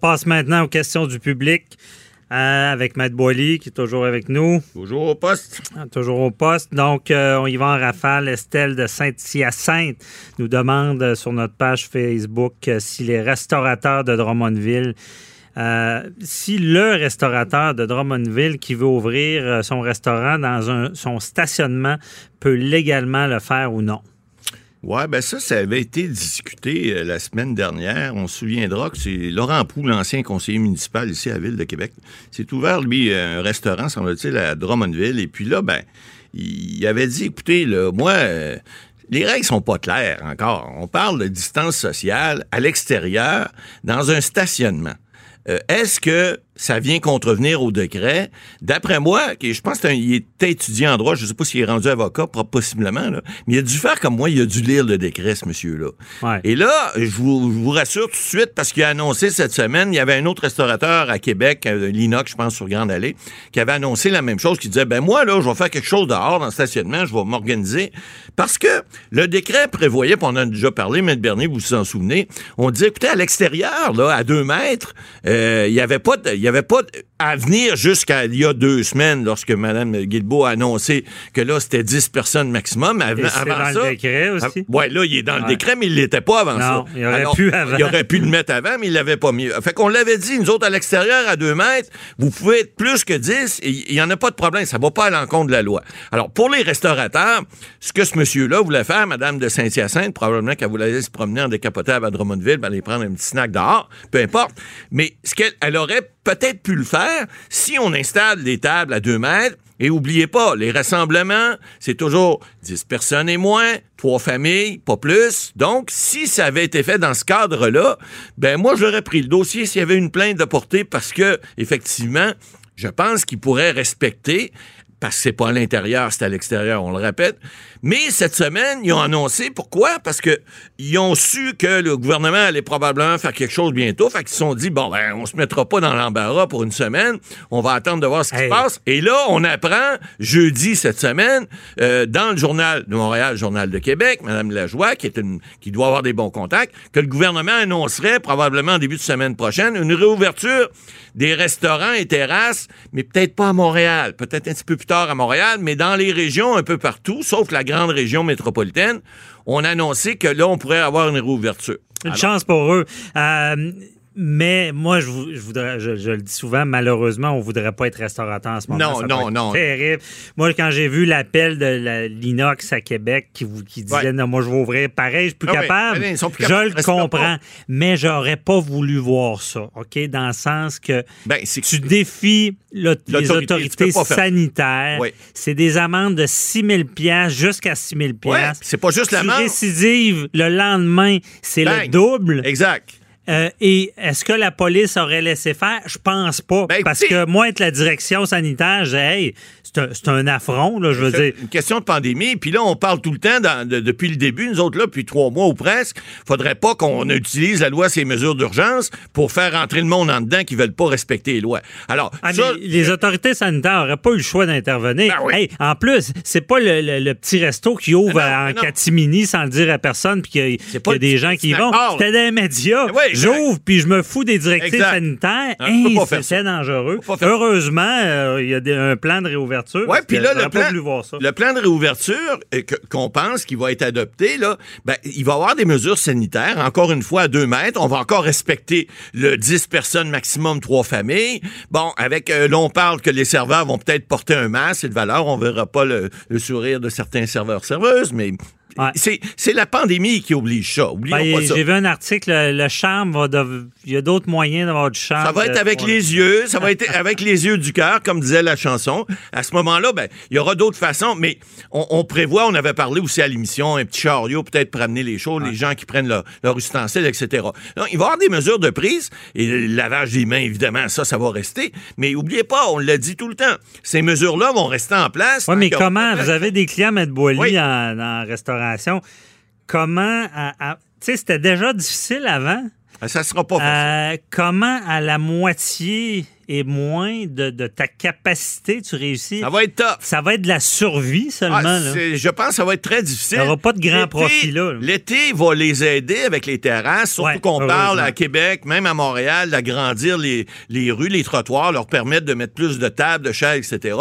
Passe maintenant aux questions du public euh, avec Matt Boily qui est toujours avec nous. Toujours au poste. Ah, Toujours au poste. Donc, euh, on y va en rafale. Estelle de Saint-Hyacinthe nous demande euh, sur notre page Facebook euh, si les restaurateurs de Drummondville, euh, si le restaurateur de Drummondville qui veut ouvrir son restaurant dans un, son stationnement peut légalement le faire ou non. Ouais, ben ça, ça avait été discuté euh, la semaine dernière. On se souviendra que c'est Laurent Proux, l'ancien conseiller municipal ici à Ville de Québec. C'est ouvert, lui, un restaurant, semble-t-il, à Drummondville. Et puis là, ben, il avait dit, écoutez, là, moi, euh, les règles sont pas claires encore. On parle de distance sociale à l'extérieur, dans un stationnement. Euh, Est-ce que ça vient contrevenir au décret? D'après moi, je pense qu'il était étudiant en droit, je sais pas s'il est rendu avocat, possiblement, là, mais il a dû faire comme moi, il a dû lire le décret, ce monsieur-là. Ouais. Et là, je vous, je vous rassure tout de suite, parce qu'il a annoncé cette semaine, il y avait un autre restaurateur à Québec, euh, l'Inox, je pense, sur Grande Allée, qui avait annoncé la même chose, qui disait, ben moi, là, je vais faire quelque chose dehors dans le stationnement, je vais m'organiser. Parce que le décret prévoyait, puis on en a déjà parlé, M. Bernier, vous vous en souvenez, on disait, écoutez, à l'extérieur, là, à deux mètres, euh, il y avait pas de- y avait pas de- à venir jusqu'à il y a deux semaines, lorsque Mme Guilbeault a annoncé que là, c'était 10 personnes maximum. Avant, avant dans le ça, décret aussi? ouais, là, il est dans le décret, mais il l'était pas avant ça. Non, il aurait pu avant. Il aurait pu le mettre avant, mais il l'avait pas mis. Fait qu'on l'avait dit, nous autres, à l'extérieur, à deux mètres, vous pouvez être plus que 10, et il y en a pas de problème. Ça va pas à l'encontre de la loi. Alors, pour les restaurateurs, ce que ce monsieur-là voulait faire, Madame de Saint-Hyacinthe, probablement qu'elle voulait aller se promener en décapotable à Drummondville, ben, aller prendre un petit snack dehors, peu importe. Mais ce qu'elle elle aurait peut-être pu le faire si on installe des tables à deux mètres. Et oubliez pas, les rassemblements, c'est toujours 10 personnes et moins, trois familles, pas plus. Donc, si ça avait été fait dans ce cadre-là, ben moi, j'aurais pris le dossier s'il y avait une plainte de portée parce que, effectivement, je pense qu'il pourrait respecter parce que c'est pas à l'intérieur, c'est à l'extérieur, on le répète. Mais cette semaine, ils ont annoncé pourquoi? Parce que ils ont su que le gouvernement allait probablement faire quelque chose bientôt. Fait qu'ils se sont dit, bon, ben, on se mettra pas dans l'embarras pour une semaine. On va attendre de voir ce qui Hey. se passe. Et là, on apprend jeudi cette semaine, euh, dans le journal de Montréal, le journal de Québec, Mme Lajoie, qui est une, qui doit avoir des bons contacts, que le gouvernement annoncerait probablement en début de semaine prochaine une réouverture des restaurants et terrasses, mais peut-être pas à Montréal, peut-être un petit peu plus tard à Montréal, mais dans les régions un peu partout, sauf la grande région métropolitaine, on a annoncé que là, on pourrait avoir une réouverture. Une Alors- chance pour eux. Euh, mais moi, je, vou- je voudrais, je, je le dis souvent, malheureusement, on voudrait pas être restaurateur en ce moment. Non, Ça non, non. Terrible. Moi, quand j'ai vu l'appel de la- l'Inox à Québec qui, vous- qui disait Ouais. non, moi, je vais ouvrir pareil, je suis plus Ah capable. plus je le comprends. Mais j'aurais pas voulu voir ça, OK? Dans le sens que Ben, tu défies le- les autorités sanitaires. Oui. C'est des amendes de 6 000 jusqu'à 6 000 Ouais, c'est pas juste la Tu l'amende. récidives le lendemain, c'est le double. Exact. Euh, et est-ce que la police aurait laissé faire? Je pense pas. Ben, parce que moi, être la direction sanitaire, j'ai, hey, c'est un, affront, là, je veux C'est dire. une question de pandémie. Puis là, on parle tout le temps dans- de- depuis le début, nous autres là, depuis trois mois ou presque. Faudrait pas qu'on utilise la loi ces mesures d'urgence pour faire entrer le monde en dedans qui veulent pas respecter les lois. Alors, Ah, ça, les autorités sanitaires n'auraient pas eu le choix d'intervenir. Ben oui. Hey, en plus, c'est pas le, le- le petit resto qui ouvre Ben non, en catimini sans le dire à personne puis qu'il y a- y des gens qui y vont. C'était des médias. Ben oui. J'ouvre puis je me fous des directives Exact. sanitaires. Peux Hey, C'était dangereux. Heureusement, euh, il y a des- un plan de réouverture. Ouais, parce puis là, le plan, voulu voir ça. le plan de réouverture euh, qu'on pense qu'il va être adopté, là, ben, il va y avoir des mesures sanitaires, encore une fois, à deux mètres. On va encore respecter le 10 personnes maximum, trois familles. Bon, avec, euh, là, on parle que les serveurs vont peut-être porter un masque et de valeur. On verra pas le, le sourire de certains serveurs-serveuses, mais Ouais. C'est la pandémie qui oblige ça. Ben. J'ai vu un article, le, le charme va. Il y a d'autres moyens d'avoir du charme. Ça va être avec les yeux, ça va être avec les yeux du cœur, comme disait la chanson. À ce moment-là, ben, il y aura d'autres façons, mais on, on prévoit, on avait parlé aussi à l'émission, un petit chariot peut-être pour amener les choses, les gens qui prennent leur, leur ustensile, etc. Donc, il va y avoir des mesures de prise, et le lavage des mains, évidemment, ça, ça va rester. Mais oubliez pas, on l'a dit tout le temps, ces mesures-là vont rester en place. Oui, mais comment? Vous avez des clients Maître Boily Oui. en, en restauration. Comment. à- à- Tu sais, c'était déjà difficile avant. Ça sera pas facile. Euh, comment à la moitié et moins de, de ta capacité tu réussis? Ça va être tough. Ça va être de la survie seulement. Ah, là. je pense que ça va être très difficile. Il y aura pas de grand profit, là. L'été va les aider avec les terrasses, surtout Ouais, qu'on parle à Québec, même à Montréal, d'agrandir les, les rues, les trottoirs, leur permettre de mettre plus de tables, de chaises, etc.,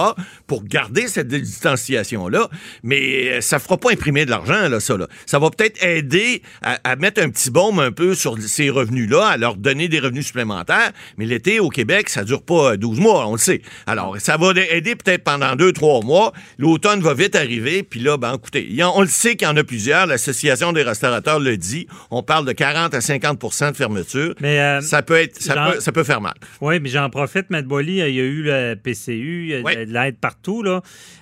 pour garder cette distanciation-là. Mais euh, ça fera pas imprimer de l'argent, là, ça. Là. Ça va peut-être aider à, à mettre un petit baume un peu sur ces revenus-là, à leur donner des revenus supplémentaires. Mais l'été au Québec, ça dure pas euh, 12 mois, on le sait. Alors, ça va aider peut-être pendant 2-3 mois. L'automne va vite arriver. Puis là, ben, écoutez, on le sait qu'il y en a plusieurs. L'Association des restaurateurs le dit. On parle de 40 à 50% de fermeture. Mais, euh, ça peut être, ça, peut, ça peut faire mal. Oui, mais j'en profite, Maître Boily, il y a eu le PCU, il y a Oui. de l'aide partout. Là.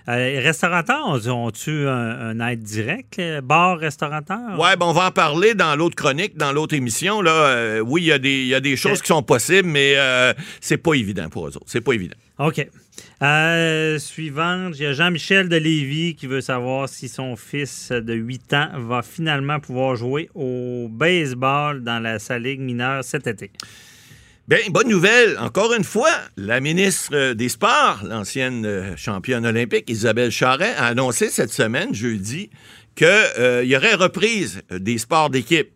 Euh, les restaurateurs, ont- ont-tu un, un aide directe, les bars, restaurateurs? Ouais, ben on va en parler dans l'autre chronique, dans l'autre émission. Là, Euh, oui, il y, a des- il y a des choses qui sont possibles, mais euh, c'est pas évident pour eux autres. C'est pas évident. OK. Euh, suivante, il y a Jean-Michel de Lévis qui veut savoir si son fils de 8 ans va finalement pouvoir jouer au baseball dans la sa ligue mineure cet été. Bien, bonne nouvelle. Encore une fois, la ministre euh, des Sports, l'ancienne euh, championne olympique, Isabelle Charret, a annoncé cette semaine, jeudi, qu'il y aurait reprise euh, des sports d'équipe.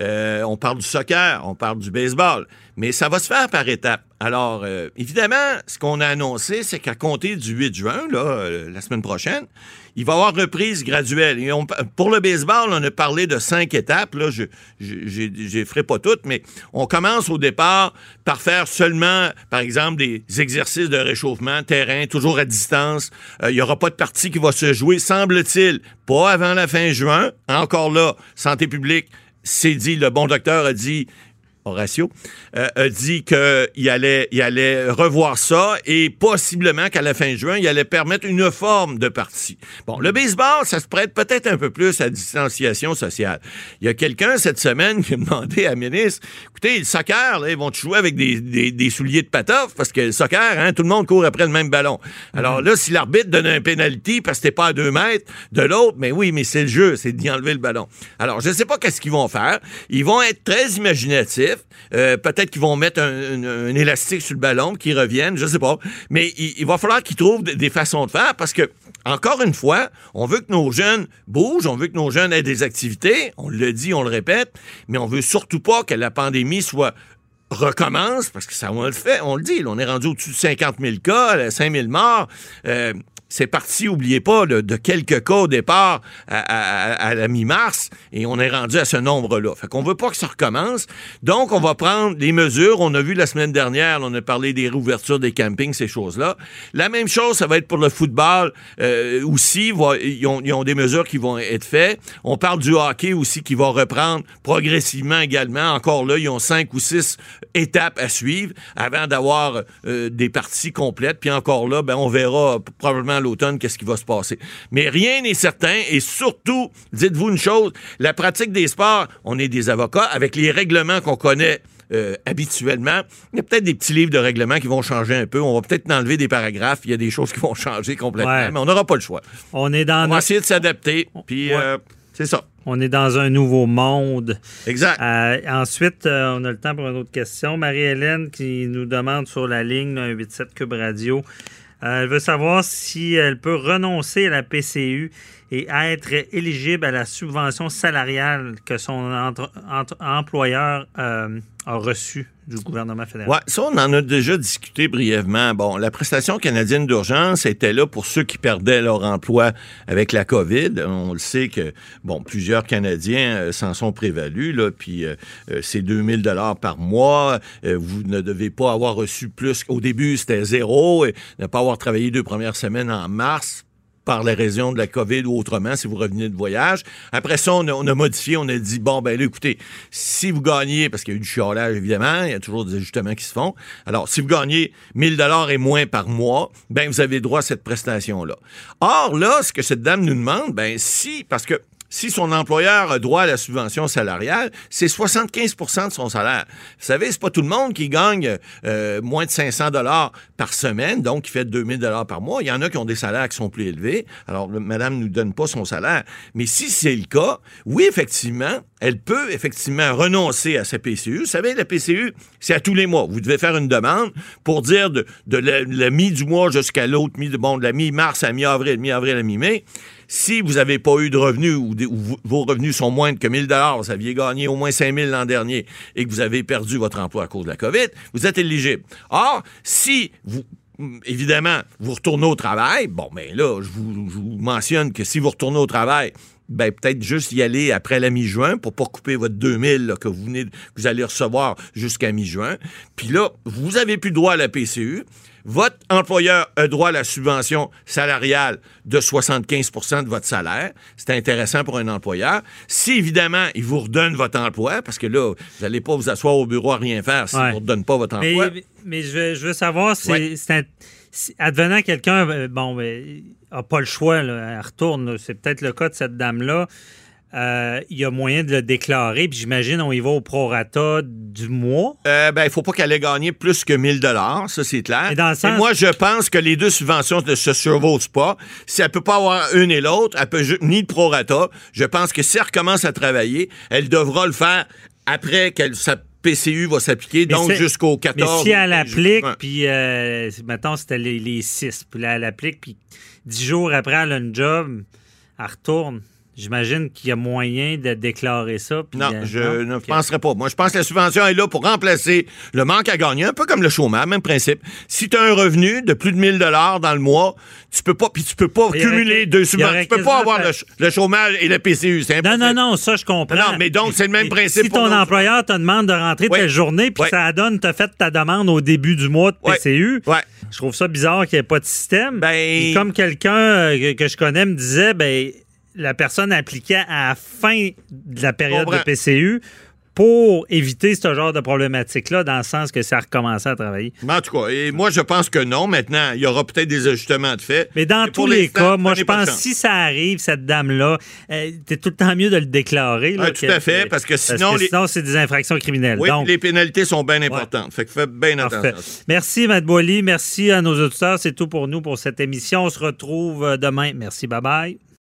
Euh, on parle du soccer, on parle du baseball, mais ça va se faire par étapes. Alors, euh, évidemment, ce qu'on a annoncé, c'est qu'à compter du 8 juin, euh, la semaine prochaine, il va y avoir reprise graduelle. Pour le baseball, on a parlé de cinq étapes. Là, je ne ferai pas toutes, mais on commence au départ par faire seulement, par exemple, des exercices de réchauffement, terrain, toujours à distance. Euh, Il n'y aura pas de partie qui va se jouer, semble-t-il, pas avant la fin juin. Encore là, santé publique, c'est dit, le bon docteur a dit, Horatio, euh, a dit qu'il allait, il allait revoir ça et possiblement qu'à la fin juin, il allait permettre une forme de partie. Bon, le baseball, ça se prête peut-être un peu plus à distanciation sociale. Il y a quelqu'un cette semaine qui a demandé à la ministre, écoutez, le soccer, là, ils vont jouer avec des, des- des souliers de patoff? Parce que le soccer, hein, tout le monde court après le même ballon. Alors là, si l'arbitre donne un penalty parce que t'es pas à deux mètres de l'autre, mais oui, mais c'est le jeu, c'est d'y enlever le ballon. Alors, je sais pas qu'est-ce qu'ils vont faire. Ils vont être très imaginatifs. Euh, peut-être qu'ils vont mettre un, élastique sur le ballon, qu'ils reviennent, je sais pas. Mais il, va falloir qu'ils trouvent des- des façons de faire parce que, encore une fois, on veut que nos jeunes bougent, on veut que nos jeunes aient des activités. On le dit, on le répète, mais on veut surtout pas que la pandémie soit recommence, parce que ça, on le fait, on le dit, là, on est rendu au-dessus de 50 000 cas, 5 000 morts. Euh, c'est parti, oubliez pas, de quelques cas au départ à, la mi-mars, et on est rendu à ce nombre-là. Fait qu'on veut pas que ça recommence. Donc, on va prendre les mesures. On a vu la semaine dernière, on a parlé des réouvertures des campings, ces choses-là. La même chose, ça va être pour le football euh, aussi. Ils ont, des mesures qui vont être faites. On parle du hockey aussi qui va reprendre progressivement également. Encore là, ils ont cinq ou six étapes à suivre avant d'avoir euh, des parties complètes. Puis encore là, ben, on verra probablement l'automne qu'est-ce qui va se passer. Mais rien n'est certain et surtout, dites-vous une chose, la pratique des sports, on est des avocats avec les règlements qu'on connaît euh, habituellement. Il y a peut-être des petits livres de règlements qui vont changer un peu. On va peut-être enlever des paragraphes. Il y a des choses qui vont changer complètement, Ouais. mais on n'aura pas le choix. On est dans, On va essayer de s'adapter. Puis, Ouais. euh, c'est ça. on est dans un nouveau monde. Exact. Euh, ensuite, euh, on a le temps pour une autre question. Marie-Hélène qui nous demande sur la ligne là, 187 Cube Radio. Euh, elle veut savoir si elle peut renoncer à la PCU et être éligible à la subvention salariale que son entre- employeur euh, a reçue du gouvernement fédéral. Ouais, ça, on en a déjà discuté brièvement. Bon, la prestation canadienne d'urgence était là pour ceux qui perdaient leur emploi avec la COVID. On le sait que, bon, plusieurs Canadiens euh, s'en sont prévalus, là, puis euh, euh, c'est 2000 dollars par mois. Euh, vous ne devez pas avoir reçu plus. Au début, c'était zéro. Et ne pas avoir travaillé deux premières semaines en mars, par la raison de la COVID ou autrement, si vous revenez de voyage. Après ça, on a, on a modifié, on a dit, bon, ben écoutez, si vous gagnez, parce qu'il y a eu du chiolage, évidemment, il y a toujours des ajustements qui se font. Alors, si vous gagnez 1000 dollars et moins par mois, ben vous avez droit à cette prestation-là. Or, là, ce que cette dame nous demande, ben si, parce que si son employeur a droit à la subvention salariale, c'est 75% de son salaire. Vous savez, c'est pas tout le monde qui gagne euh, moins de 500 dollars par semaine, donc qui fait 2000 dollars par mois. Il y en a qui ont des salaires qui sont plus élevés. Alors, le, madame nous donne pas son salaire. Mais si c'est le cas, oui, effectivement, elle peut effectivement renoncer à sa PCU. Vous savez, la PCU, c'est à tous les mois. Vous devez faire une demande pour dire de, de la, la mi du mois jusqu'à l'autre mi de bon, de la mi-mars à mi-avril, mi-avril à mi-mai. Si vous n'avez pas eu de revenus ou, ou, vos revenus sont moindres que 1000 dollars, vous aviez gagné au moins 5000 l'an dernier et que vous avez perdu votre emploi à cause de la COVID, vous êtes éligible. Or, si vous évidemment, vous retournez au travail, bon, ben là, je vous mentionne que si vous retournez au travail, ben peut-être juste y aller après la mi-juin pour pas couper votre 2000 là, que vous venez, vous allez recevoir jusqu'à mi-juin. Puis là, vous avez plus droit à la PCU. Votre employeur a droit à la subvention salariale de 75% de votre salaire. C'est intéressant pour un employeur. Si, évidemment, il vous redonne votre emploi, parce que là, vous n'allez pas vous asseoir au bureau à rien faire s'il ne Ouais. vous redonne pas votre emploi. Mais, mais je, veux, je veux savoir, c'est, Ouais. Advenant quelqu'un, euh, bon, ben, a pas le choix, là, elle retourne. C'est peut-être le cas de cette dame-là. Euh, il y a moyen de le déclarer, puis j'imagine on y va au prorata du mois. Euh, ben, il faut pas qu'elle ait gagné plus que 1000 dollars, ça c'est clair. Mais dans le sens- moi, je pense que les deux subventions ne se survolent pas. Si elle peut pas avoir une et l'autre, elle peut ni de prorata. Je pense que si elle recommence à travailler, elle devra le faire après que sa PCU va s'appliquer, Mais donc jusqu'au Mais 14. si elle applique, Ouais. puis euh, mettons c'était les, les six, puis là elle applique, puis dix jours après elle a une job, elle retourne. J'imagine qu'il y a moyen de déclarer ça. Non, je non? ne penserais pas. Moi, je pense que la subvention est là pour remplacer le manque à gagner, un peu comme le chômage, même principe. Si tu as un revenu de plus de 1000 dollars dans le mois, tu peux pas, puis tu peux pas Il y aurait cumuler deux subventions. Tu peux pas avoir fait- le, ch- le chômage et le PCU. C'est Non, impossible. non, non, ça, je comprends. Non, mais donc, c'est le même principe Si ton employeur te demande de rentrer Oui. telle journée, puis Oui. ça donne, tu as fait ta demande au début du mois de. PCU, Ouais. je trouve ça bizarre qu'il n'y ait pas de système. Ben- Et comme quelqu'un euh, que, que je connais me disait, ben, la personne appliquait à la fin de la période de. PCU pour éviter ce genre de problématique-là, dans le sens que ça a recommencé à travailler. Mais en tout cas, et moi, je pense que non. Maintenant, il y aura peut-être des ajustements de fait. Mais dans Et tous les cas, moi, je pense chance. si ça arrive, cette dame-là, euh, t'es tout le temps mieux de le déclarer. là, Ouais, tout à fait, parce que sinon, sinon, c'est des infractions criminelles. Oui, Donc, les pénalités sont bien importantes. Fait que faites bien Parfait. attention. Merci, Matt Boily. Merci à nos auditeurs. C'est tout pour nous pour cette émission. On se retrouve euh, demain. Merci. Bye bye.